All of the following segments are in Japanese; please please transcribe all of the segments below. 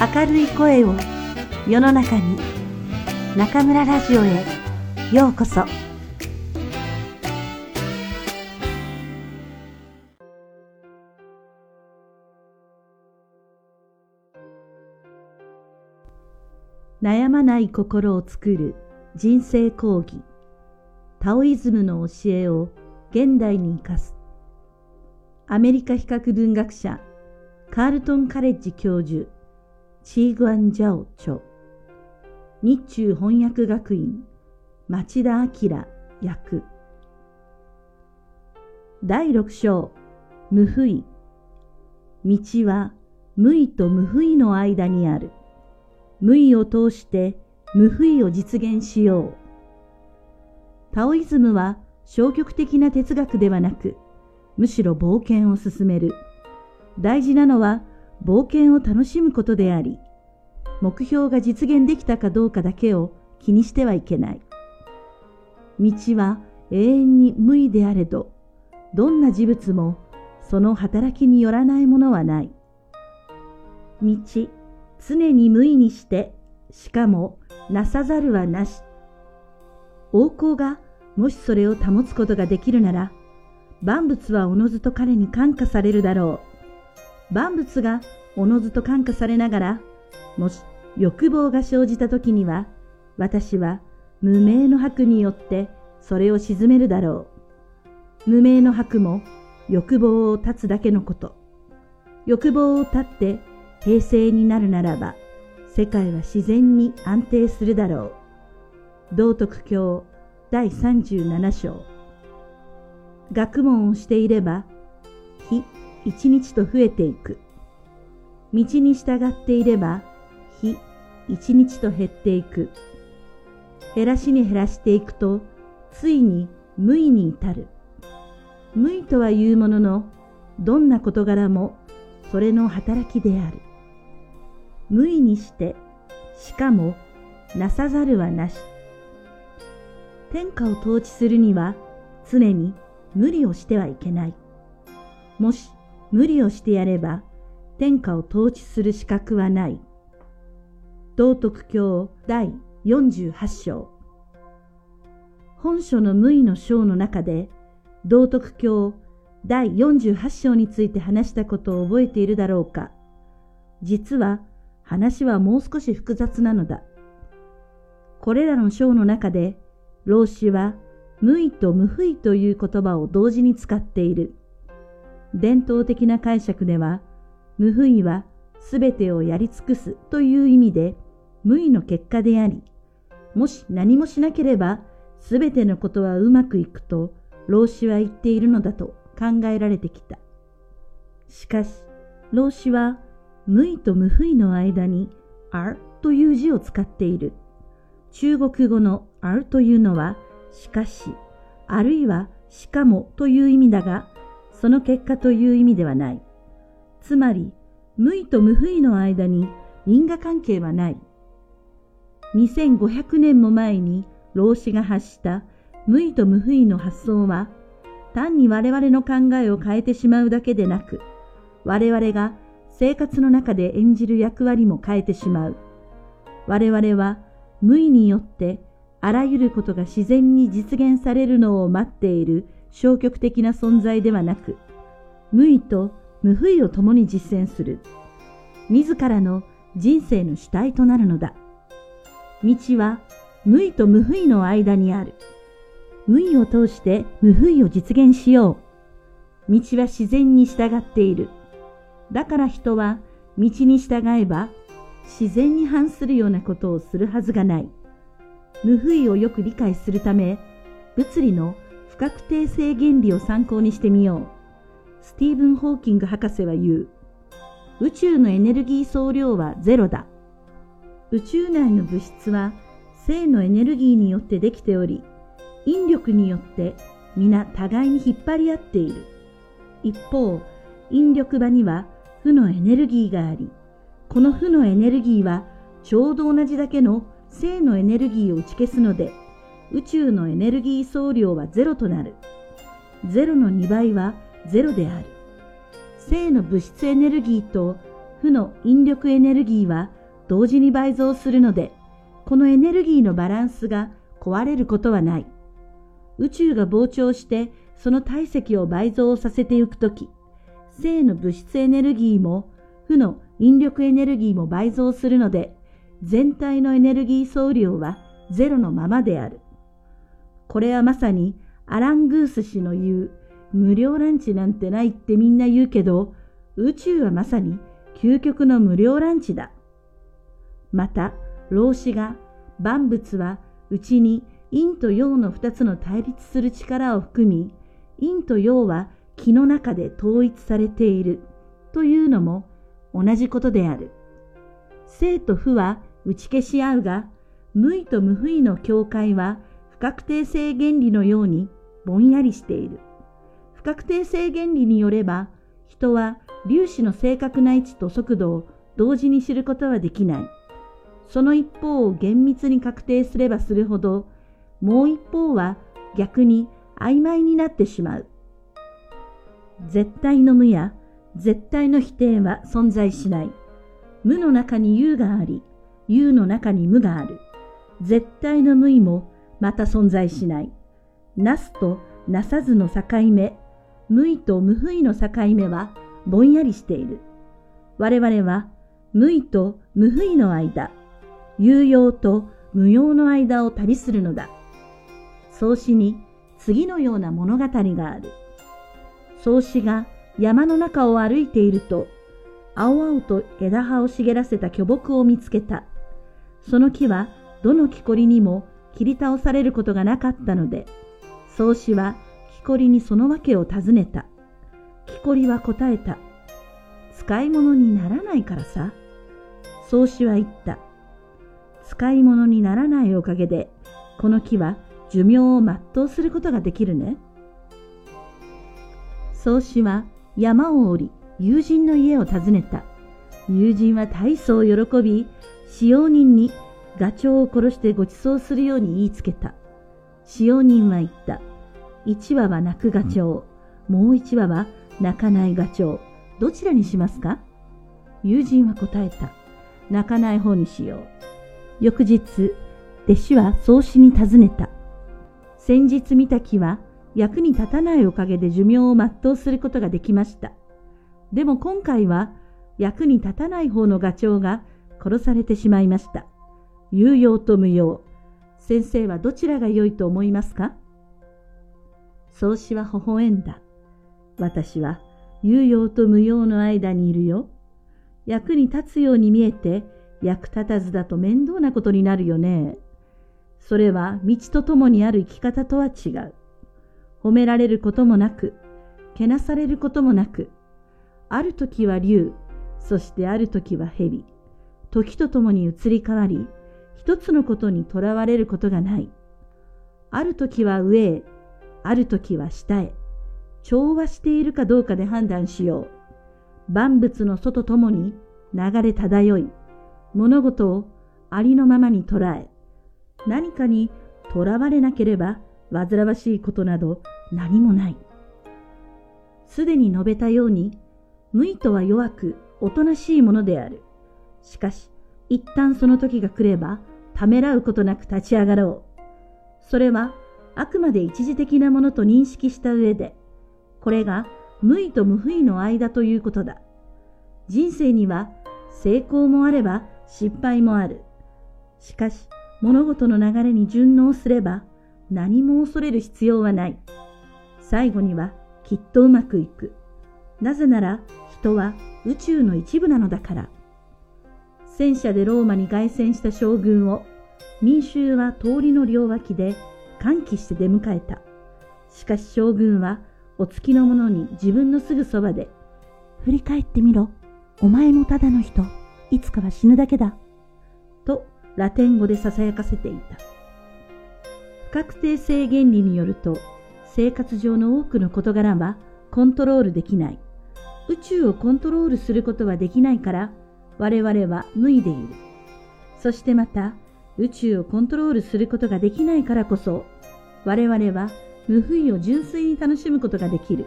明るい声を世の中に中村ラジオへようこそ。悩まない心を作る人生講義。タオイズムの教えを現代に生かす。アメリカ比較文学者カールトンカレッジ教授。チーグアン・ジャオ著日中翻訳学院。町田明役。第六章。無不意。道は無意と無不意の間にある。無意を通して無不意を実現しよう。タオイズムは消極的な哲学ではなくむしろ冒険を進める。大事なのは冒険を楽しむことであり目標が実現できたかどうかだけを気にしてはいけない。道は永遠に無意であれどどんな事物もその働きによらないものはない。道常に無意にしてしかもなさざるはなし。王侯がもしそれを保つことができるなら万物はおのずと彼に感化されるだろう。万物がおのずと感化されながらもし欲望が生じた時には私は無名の白によってそれを鎮めるだろう。無名の白も欲望を断つだけのこと。欲望を断って平静になるならば世界は自然に安定するだろう。道徳教第37章。学問をしていれば日一日と増えていく。道に従っていれば日一日と減っていく。減らしに減らしていくとついに無意に至る。無意とはいうもののどんな事柄もそれの働きである。無意にしてしかもなさざるはなし。天下を統治するには常に無理をしてはいけない。もし無理をしてやれば天下を統治する資格はない道徳経第48章本書の無意の章の中で道徳経第48章について話したことを覚えているだろうか実は話はもう少し複雑なのだ。これらの章の中で老子は無意と無不意という言葉を同時に使っている。伝統的な解釈では無不意は全てをやり尽くすという意味で無意の結果であり、もし何もしなければ全てのことはうまくいくと老子は言っているのだと考えられてきた。しかし、老子は無意と無不意の間にあるという字を使っている。中国語のあるというのはしかし、あるいはしかもという意味だが、その結果という意味ではない。つまり、無意と無不意の間に因果関係はない。2500年も前に老子が発した無意と無不意の発想は、単に我々の考えを変えてしまうだけでなく、我々が生活の中で演じる役割も変えてしまう。我々は無意によってあらゆることが自然に実現されるのを待っている消極的な存在ではなく、無意と無不意を共に実践する。自らの人生の主体となるのだ。道は無意と無不意の間にある。無意を通して無不意を実現しよう。道は自然に従っている。だから人は道に従えば自然に反するようなことをするはずがない。無不意をよく理解するため、物理の不確定性原理を参考にしてみよう。スティーブン・ホーキング博士は言う。宇宙のエネルギー総量はゼロだ。宇宙内の物質は正のエネルギーによってできており、引力によって皆互いに引っ張り合っている。一方、引力場には負のエネルギーがあり、この負のエネルギーはちょうど同じだけの正のエネルギーを打ち消すので、宇宙のエネルギー総量はゼロとなる。ゼロの2倍はゼロである。正の物質エネルギーと負の引力エネルギーは同時に倍増するので、このエネルギーのバランスが壊れることはない。宇宙が膨張してその体積を倍増させていくとき、正の物質エネルギーも負の引力エネルギーも倍増するので、全体のエネルギー総量はゼロのままである。これはまさにアラン・グース氏の言う無料ランチなんてないってみんな言うけど、宇宙はまさに究極の無料ランチだ。また、老子が万物はうちに陰と陽の二つの対立する力を含み、陰と陽は気の中で統一されているというのも同じことである。生と負は打ち消し合うが、無意と無不意の境界は確定性原理のようにぼんやりしている。不確定性原理によれば、人は粒子の正確な位置と速度を同時に知ることはできない。その一方を厳密に確定すればするほど、もう一方は逆に曖昧になってしまう。絶対の無や絶対の否定は存在しない。無の中に有があり、有の中に無がある。絶対の無意もまた存在しない。なすとなさずの境目、無意と無不意の境目はぼんやりしている。我々は無意と無不意の間、有用と無用の間を旅するのだ。創始に次のような物語がある。創始が山の中を歩いていると、青々と枝葉を茂らせた巨木を見つけた。その木はどの木こりにも切り倒されることがなかったので、創始は木こりにその訳を尋ねた。木こりは答えた。使い物にならないからさ。創始は言った。使い物にならないおかげで、この木は寿命を全うすることができるね。宗師は山を降り、友人の家を訪ねた。友人は大層喜び、使用人にガチョウを殺してご馳走するように言いつけた。使用人は言った。一羽は泣くガチョウ、もう一羽は泣かないガチョウ。どちらにしますか？友人は答えた。泣かない方にしよう。翌日、弟子は宗師に尋ねた。先日見た木は役に立たないおかげで寿命を全うすることができました。でも今回は役に立たない方のガチョウが殺されてしまいました。有用と無用。先生はどちらが良いと思いますか？宗師は微笑んだ。私は有用と無用の間にいるよ。役に立つように見えて役立たずだと面倒なことになるよね。それは道とともにある生き方とは違う。褒められることもなく、けなされることもなく、ある時は竜、そしてある時は蛇、時とともに移り変わり、一つのことにとらわれることがない。ある時は上へ、ある時は下へ、調和しているかどうかで判断しよう。万物の外ともに流れ漂い、物事をありのままに捉え、何かにとらわれなければ煩わしいことなど何もない。すでに述べたように、無意とは弱く、おとなしいものである。しかし、一旦その時が来れば、ためらうことなく立ち上がろう。それは、あくまで一時的なものと認識した上で、これが無意と無不意の間ということだ。人生には成功もあれば失敗もある。しかし、物事の流れに順応すれば何も恐れる必要はない。最後にはきっとうまくいく。なぜなら人は宇宙の一部なのだから。戦車でローマに凱旋した将軍を民衆は通りの両脇で歓喜して出迎えた。しかし将軍はお付きの者に自分のすぐそばで、振り返ってみろ。お前もただの人。いつかは死ぬだけだ。とラテン語で囁かせていた。不確定性原理によると、生活上の多くの事柄はコントロールできない。宇宙をコントロールすることはできないから、我々は無意でいる。そしてまた、宇宙をコントロールすることができないからこそ、我々は無不意を純粋に楽しむことができる。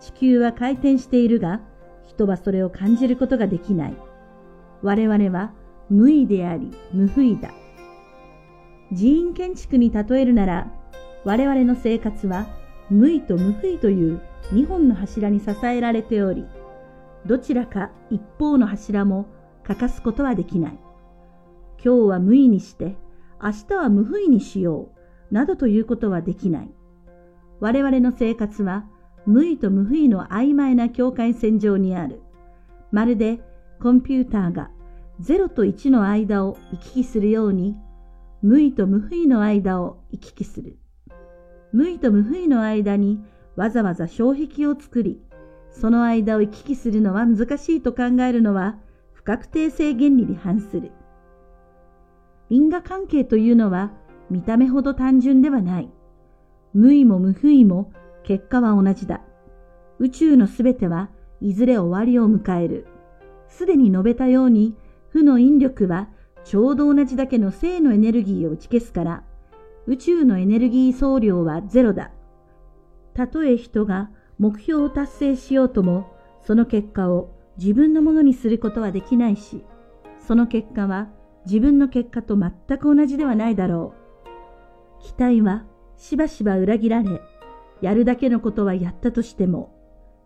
地球は回転しているが、人はそれを感じることができない。我々は無意であり無不意だ。寺院建築に例えるなら、我々の生活は無意と無不意という2本の柱に支えられており、どちらか一方の柱も欠かすことはできない。今日は無意にして、明日は無不意にしよう、などということはできない。我々の生活は無意と無不意の曖昧な境界線上にある。まるでコンピューターが0と1の間を行き来するように、無意と無不意の間を行き来する。無意と無不意の間にわざわざ障壁を作り、その間を行き来するのは難しいと考えるのは不確定性原理に反する。因果関係というのは見た目ほど単純ではない。無意も無不意も結果は同じだ。宇宙のすべてはいずれ終わりを迎える。すでに述べたように、負の引力はちょうど同じだけの正のエネルギーを打ち消すから、宇宙のエネルギー総量はゼロだ。たとえ人が目標を達成しようとも、その結果を自分のものにすることはできないし、その結果は自分の結果と全く同じではないだろう。期待はしばしば裏切られ、やるだけのことはやったとしても、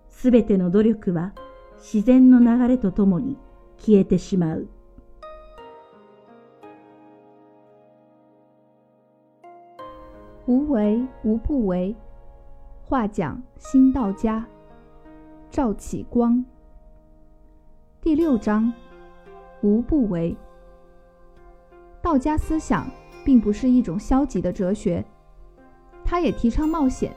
すべての努力は自然の流れとともに消えてしまう。无为无不为，话讲新道家。赵启光。第六章，无不为。道家思想并不是一种消极的哲学，他也提倡冒险。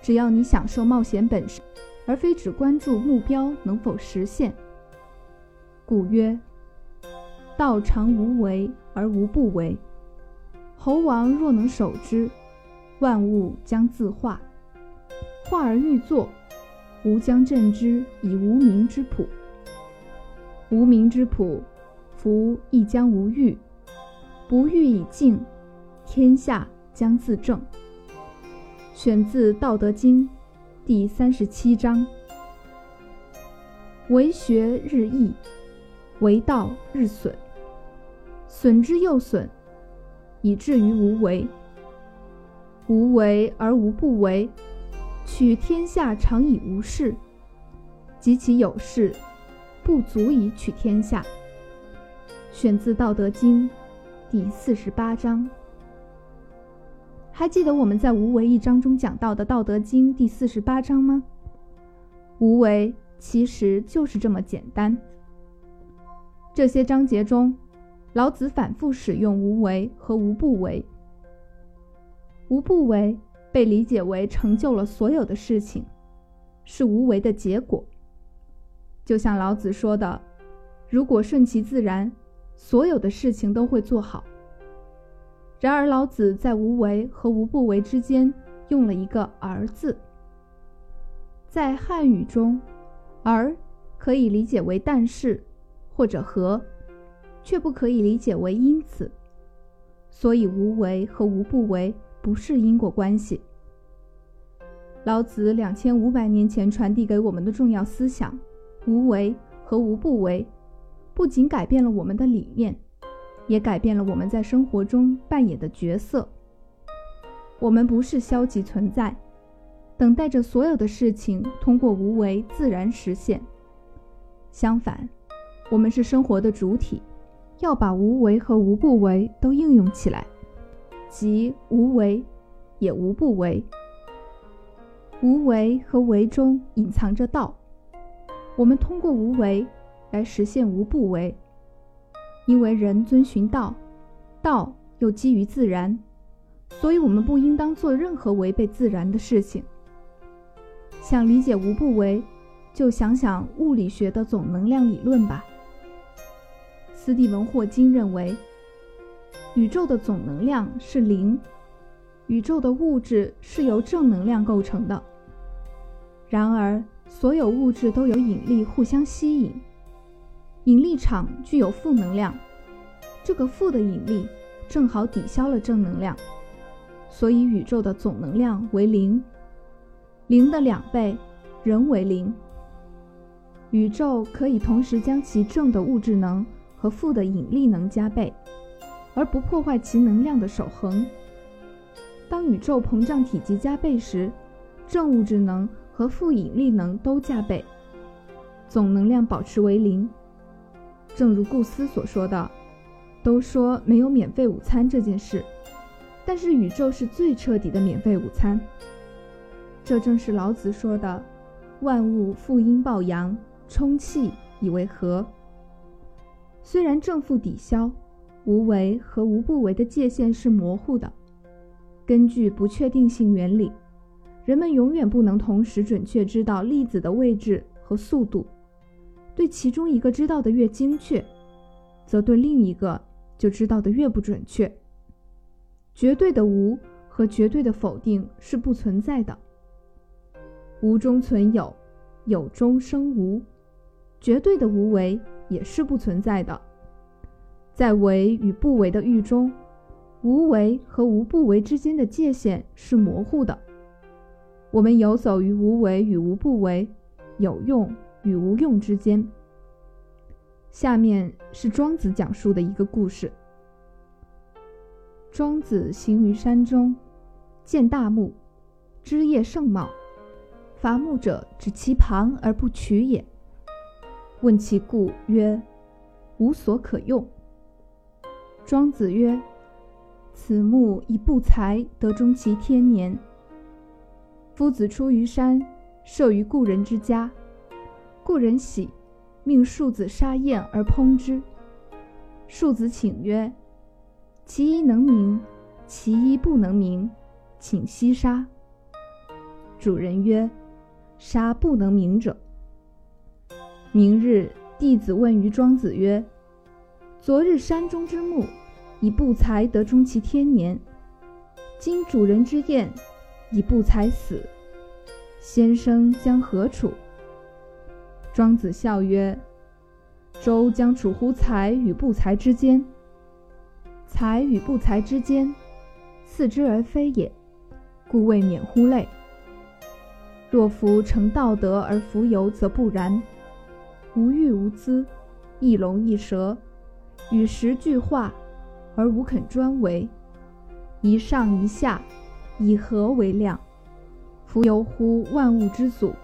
只要你享受冒险本身，而非只关注目标能否实现。古曰：道常无为而无不为。猴王若能守之，万物将自化；化而欲作，吾将镇之以无名之朴。无名之朴，夫亦将无欲。不欲以静，天下将自正。选自《道德经》第三十七章。为学日益，为道日损，损之又损。以至于无为，无为而无不为。取天下常以无事，及其有事，不足以取天下。选自《道德经》第四十八章。还记得我们在“无为”一章中讲到的《道德经》第四十八章吗？无为其实就是这么简单。这些章节中。老子反复使用“无为”和“无不为”。无不为被理解为成就了所有的事情，是无为的结果。就像老子说的：“如果顺其自然，所有的事情都会做好。”然而，老子在“无为”和“无不为”之间用了一个“而”字。在汉语中，“而”可以理解为“但是”或者“和”。却不可以理解为因此，所以无为和无不为不是因果关系。老子两千五百年前传递给我们的重要思想“无为”和“无不为”，不仅改变了我们的理念，也改变了我们在生活中扮演的角色。我们不是消极存在，等待着所有的事情通过无为自然实现。相反，我们是生活的主体。要把无为和无不为都应用起来，即无为也无不为。无为和为中隐藏着道，我们通过无为来实现无不为。因为人遵循道，道又基于自然，所以我们不应当做任何违背自然的事情。想理解无不为，就想想物理学的总能量理论吧。斯蒂文·霍金认为，宇宙的总能量是零，宇宙的物质是由正能量构成的。然而，所有物质都有引力互相吸引，引力场具有负能量，这个负的引力正好抵消了正能量，所以宇宙的总能量为零。零的两倍，仍为零。宇宙可以同时将其正的物质能和负的引力能加倍，而不破坏其能量的守恒。当宇宙膨胀体积加倍时，正物质能和负引力能都加倍，总能量保持为零。正如顾斯所说的：“都说没有免费午餐这件事，但是宇宙是最彻底的免费午餐。”这正是老子说的：“万物负阴抱阳。”充气以为和。虽然正负抵消、无为和无不为的界限是模糊的，根据不确定性原理，人们永远不能同时准确知道粒子的位置和速度。对其中一个知道的越精确，则对另一个就知道的越不准确。绝对的无和绝对的否定是不存在的。无中存有，有中生无。绝对的无为也是不存在的，在为与不为的域中，无为和无不为之间的界限是模糊的。我们游走于无为与无不为、有用与无用之间。下面是庄子讲述的一个故事：庄子行于山中，见大木，枝叶盛茂，伐木者指其旁而不取也。问其故曰：“无所可用。”庄子曰：“此木以不才得终其天年。夫子出于山，射于故人之家，故人喜，命庶子杀燕而烹之。庶子请曰：‘其一能鸣，其一不能鸣，请息杀。’主人曰：‘杀不能鸣者。’”明日，弟子问于庄子曰：“昨日山中之木，以不才得终其天年。今主人之燕，以不才死，先生将何处？”庄子笑曰：“周将处乎才与不才之间？才与不才之间，似之而非也，故未免乎类。若夫成道德而弗有，则不然。”无欲无资，一龙一蛇，与时俱化，而无肯专为。一上一下，以和为量？夫由乎万物之祖，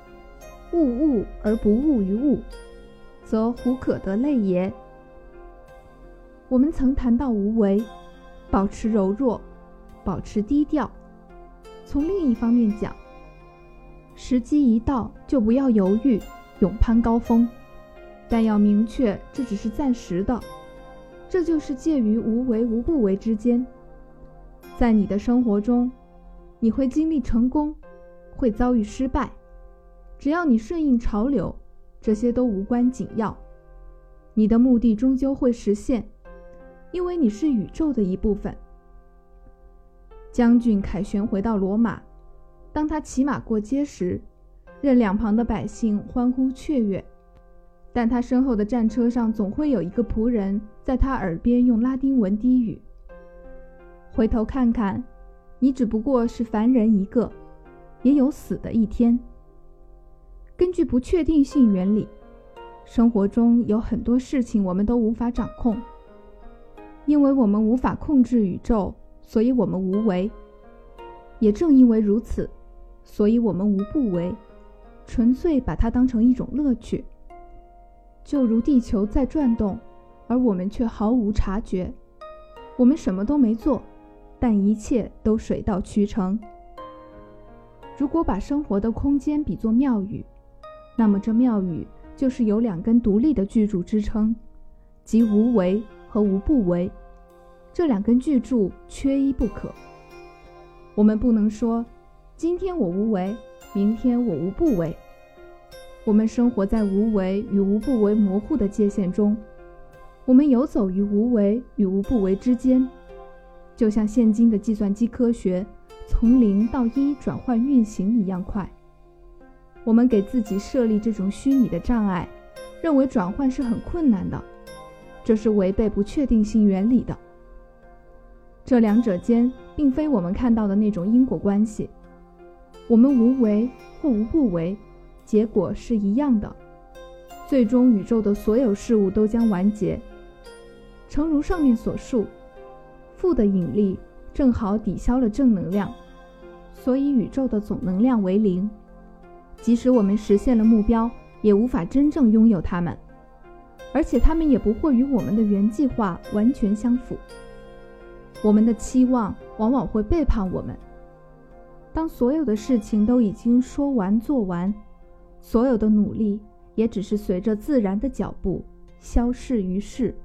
物物而不物于物，则胡可得类也？我们曾谈到无为，保持柔弱，保持低调。从另一方面讲，时机一到，就不要犹豫，勇攀高峰。但要明确，这只是暂时的，这就是介于无为无不为之间。在你的生活中，你会经历成功，会遭遇失败，只要你顺应潮流，这些都无关紧要。你的目的终究会实现，因为你是宇宙的一部分。将军凯旋回到罗马，当他骑马过街时，任两旁的百姓欢呼雀跃。但他身后的战车上总会有一个仆人在他耳边用拉丁文低语：“回头看看，你只不过是凡人一个，也有死的一天。”根据不确定性原理，生活中有很多事情我们都无法掌控，因为我们无法控制宇宙，所以我们无为。也正因为如此，所以我们无不为，纯粹把它当成一种乐趣。就如地球在转动，而我们却毫无察觉。我们什么都没做，但一切都水到渠成。如果把生活的空间比作庙宇，那么这庙宇就是有两根独立的巨柱支撑，即无为和无不为。这两根巨柱缺一不可。我们不能说，今天我无为，明天我无不为。我们生活在无为与无不为模糊的界限中，我们游走于无为与无不为之间，就像现今的计算机科学从零到一转换运行一样快。我们给自己设立这种虚拟的障碍，认为转换是很困难的，这是违背不确定性原理的。这两者间并非我们看到的那种因果关系，我们无为或无不为。结果是一样的。最终宇宙的所有事物都将完结。诚如上面所述，负的引力正好抵消了正能量，所以宇宙的总能量为零。即使我们实现了目标，也无法真正拥有它们，而且它们也不会与我们的原计划完全相符。我们的期望往往会背叛我们。当所有的事情都已经说完做完，所有的努力也只是随着自然的脚步消逝于世。